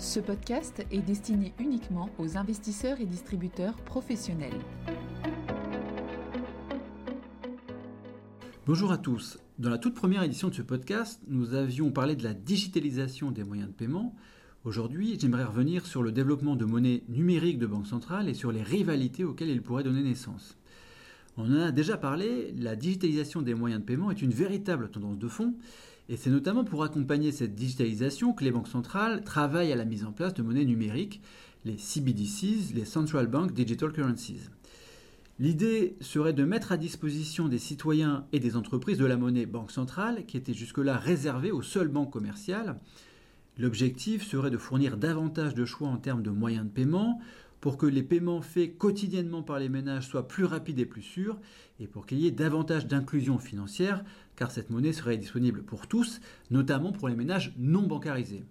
Ce podcast est destiné uniquement aux investisseurs et distributeurs professionnels. Bonjour à tous. Dans la toute première édition de ce podcast, nous avions parlé de la digitalisation des moyens de paiement. Aujourd'hui, j'aimerais revenir sur le développement de monnaies numériques de banque centrale et sur les rivalités auxquelles il pourrait donner naissance. On en a déjà parlé, la digitalisation des moyens de paiement est une véritable tendance de fond, et c'est notamment pour accompagner cette digitalisation que les banques centrales travaillent à la mise en place de monnaies numériques, les CBDCs, les Central Bank Digital Currencies. L'idée serait de mettre à disposition des citoyens et des entreprises de la monnaie banque centrale, qui était jusque-là réservée aux seules banques commerciales. L'objectif serait de fournir davantage de choix en termes de moyens de paiement, pour que les paiements faits quotidiennement par les ménages soient plus rapides et plus sûrs, et pour qu'il y ait davantage d'inclusion financière, car cette monnaie serait disponible pour tous, notamment pour les ménages non bancarisés.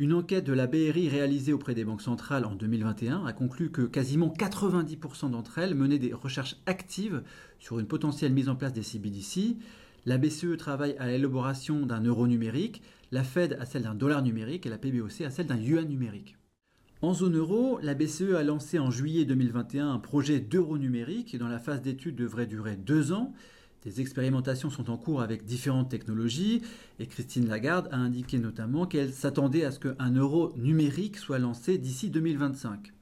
Une enquête de la BRI réalisée auprès des banques centrales en 2021 a conclu que quasiment 90% d'entre elles menaient des recherches actives sur une potentielle mise en place des CBDC. La BCE travaille à l'élaboration d'un euro numérique, la Fed à celle d'un dollar numérique et la PBOC à celle d'un yuan numérique. En zone euro, la BCE a lancé en juillet 2021 un projet d'euro numérique dans la phase d'étude, devrait durer deux ans. Des expérimentations sont en cours avec différentes technologies et Christine Lagarde a indiqué notamment qu'elle s'attendait à ce qu'un euro numérique soit lancé d'ici 2025.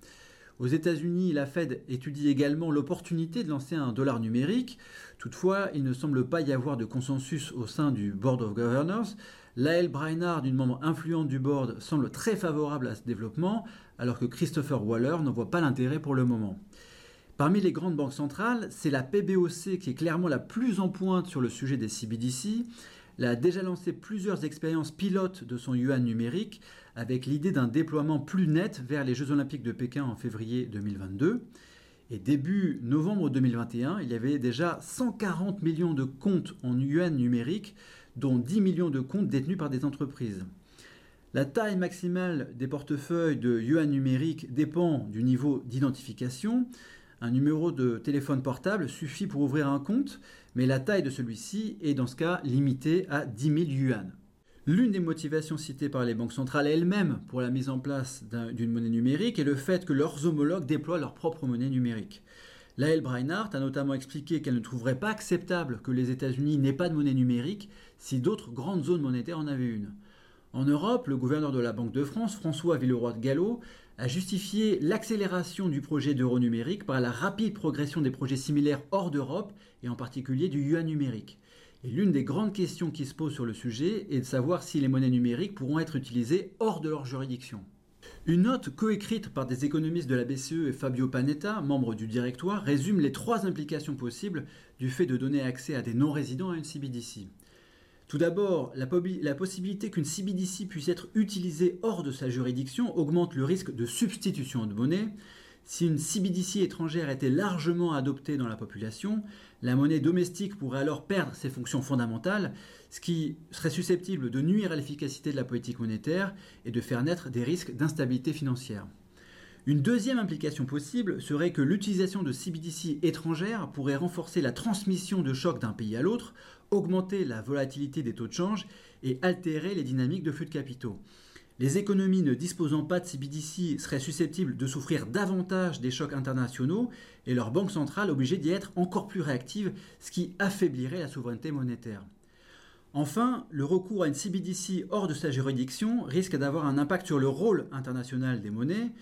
Aux États-Unis, la Fed étudie également l'opportunité de lancer un dollar numérique. Toutefois, il ne semble pas y avoir de consensus au sein du Board of Governors. Lael Brainard, une membre influente du board, semble très favorable à ce développement, alors que Christopher Waller n'en voit pas l'intérêt pour le moment. Parmi les grandes banques centrales, c'est la PBOC qui est clairement la plus en pointe sur le sujet des CBDC. Elle a déjà lancé plusieurs expériences pilotes de son yuan numérique avec l'idée d'un déploiement plus net vers les Jeux olympiques de Pékin en février 2022. Et début novembre 2021, il y avait déjà 140 millions de comptes en yuan numérique, dont 10 millions de comptes détenus par des entreprises. La taille maximale des portefeuilles de yuan numérique dépend du niveau d'identification. Un numéro de téléphone portable suffit pour ouvrir un compte, mais la taille de celui-ci est dans ce cas limitée à 10 000 yuan. L'une des motivations citées par les banques centrales elles-mêmes pour la mise en place d'une monnaie numérique est le fait que leurs homologues déploient leur propre monnaie numérique. Lael Breinhardt a notamment expliqué qu'elle ne trouverait pas acceptable que les États-Unis n'aient pas de monnaie numérique si d'autres grandes zones monétaires en avaient une. En Europe, le gouverneur de la Banque de France, François Villeroy de Gallo, a justifié l'accélération du projet d'euro numérique par la rapide progression des projets similaires hors d'Europe et en particulier du yuan numérique. Et l'une des grandes questions qui se posent sur le sujet est de savoir si les monnaies numériques pourront être utilisées hors de leur juridiction. Une note coécrite par des économistes de la BCE et Fabio Panetta, membre du directoire, résume les trois implications possibles du fait de donner accès à des non-résidents à une CBDC. Tout d'abord, la, possibilité qu'une CBDC puisse être utilisée hors de sa juridiction augmente le risque de substitution de monnaie. Si une CBDC étrangère était largement adoptée dans la population, la monnaie domestique pourrait alors perdre ses fonctions fondamentales, ce qui serait susceptible de nuire à l'efficacité de la politique monétaire et de faire naître des risques d'instabilité financière. Une deuxième implication possible serait que l'utilisation de CBDC étrangères pourrait renforcer la transmission de chocs d'un pays à l'autre, augmenter la volatilité des taux de change et altérer les dynamiques de flux de capitaux. Les économies ne disposant pas de CBDC seraient susceptibles de souffrir davantage des chocs internationaux et leurs banques centrales obligées d'y être encore plus réactives, ce qui affaiblirait la souveraineté monétaire. Enfin, le recours à une CBDC hors de sa juridiction risque d'avoir un impact sur le rôle international des monnaies,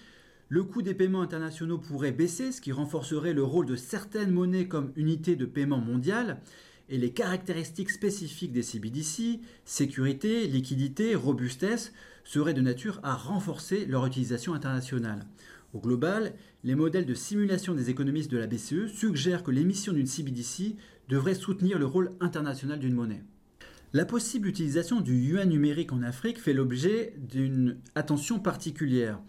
le coût des paiements internationaux pourrait baisser, ce qui renforcerait le rôle de certaines monnaies comme unité de paiement mondiale, et les caractéristiques spécifiques des CBDC, sécurité, liquidité, robustesse, seraient de nature à renforcer leur utilisation internationale. Au global, les modèles de simulation des économistes de la BCE suggèrent que l'émission d'une CBDC devrait soutenir le rôle international d'une monnaie. La possible utilisation du yuan numérique en Afrique fait l'objet d'une attention particulière.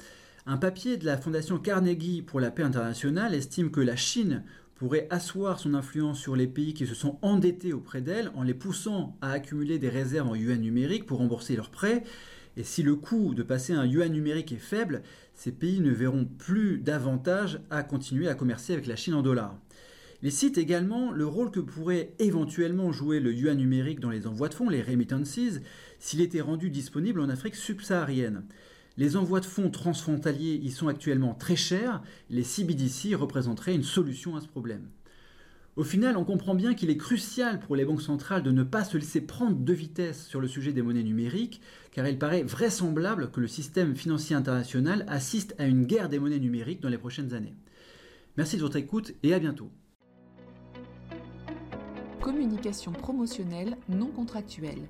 Un papier de la Fondation Carnegie pour la paix internationale estime que la Chine pourrait asseoir son influence sur les pays qui se sont endettés auprès d'elle en les poussant à accumuler des réserves en yuan numérique pour rembourser leurs prêts. Et si le coût de passer un yuan numérique est faible, ces pays ne verront plus davantage à continuer à commercer avec la Chine en dollars. Il cite également le rôle que pourrait éventuellement jouer le yuan numérique dans les envois de fonds, les remittances, s'il était rendu disponible en Afrique subsaharienne. Les envois de fonds transfrontaliers y sont actuellement très chers. Les CBDC représenteraient une solution à ce problème. Au final, on comprend bien qu'il est crucial pour les banques centrales de ne pas se laisser prendre de vitesse sur le sujet des monnaies numériques, car il paraît vraisemblable que le système financier international assiste à une guerre des monnaies numériques dans les prochaines années. Merci de votre écoute et à bientôt. Communication promotionnelle non contractuelle.